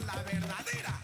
la verdadera.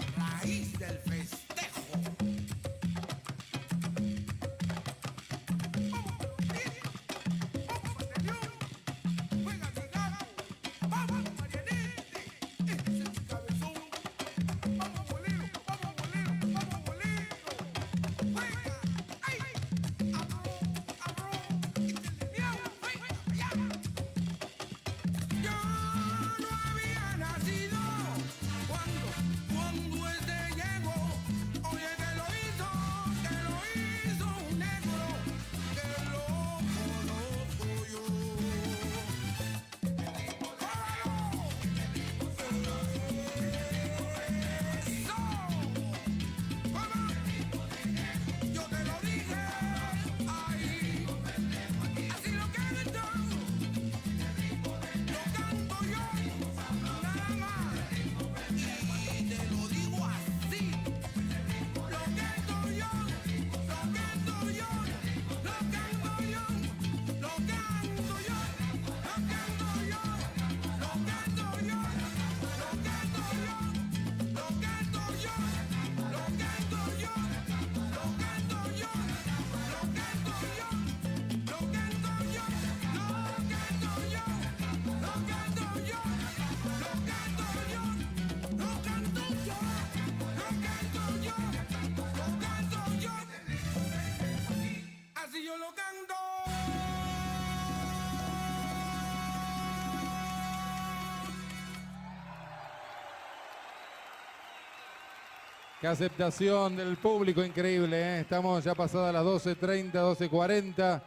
Qué aceptación del público increíble. ¿eh? Estamos ya pasadas las 12.30, 12.40.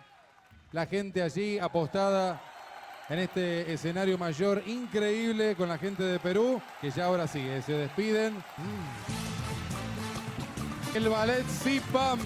La gente allí apostada en este escenario mayor increíble con la gente de Perú, que ya ahora sí, eh, se despiden. Mm. El ballet Zipam.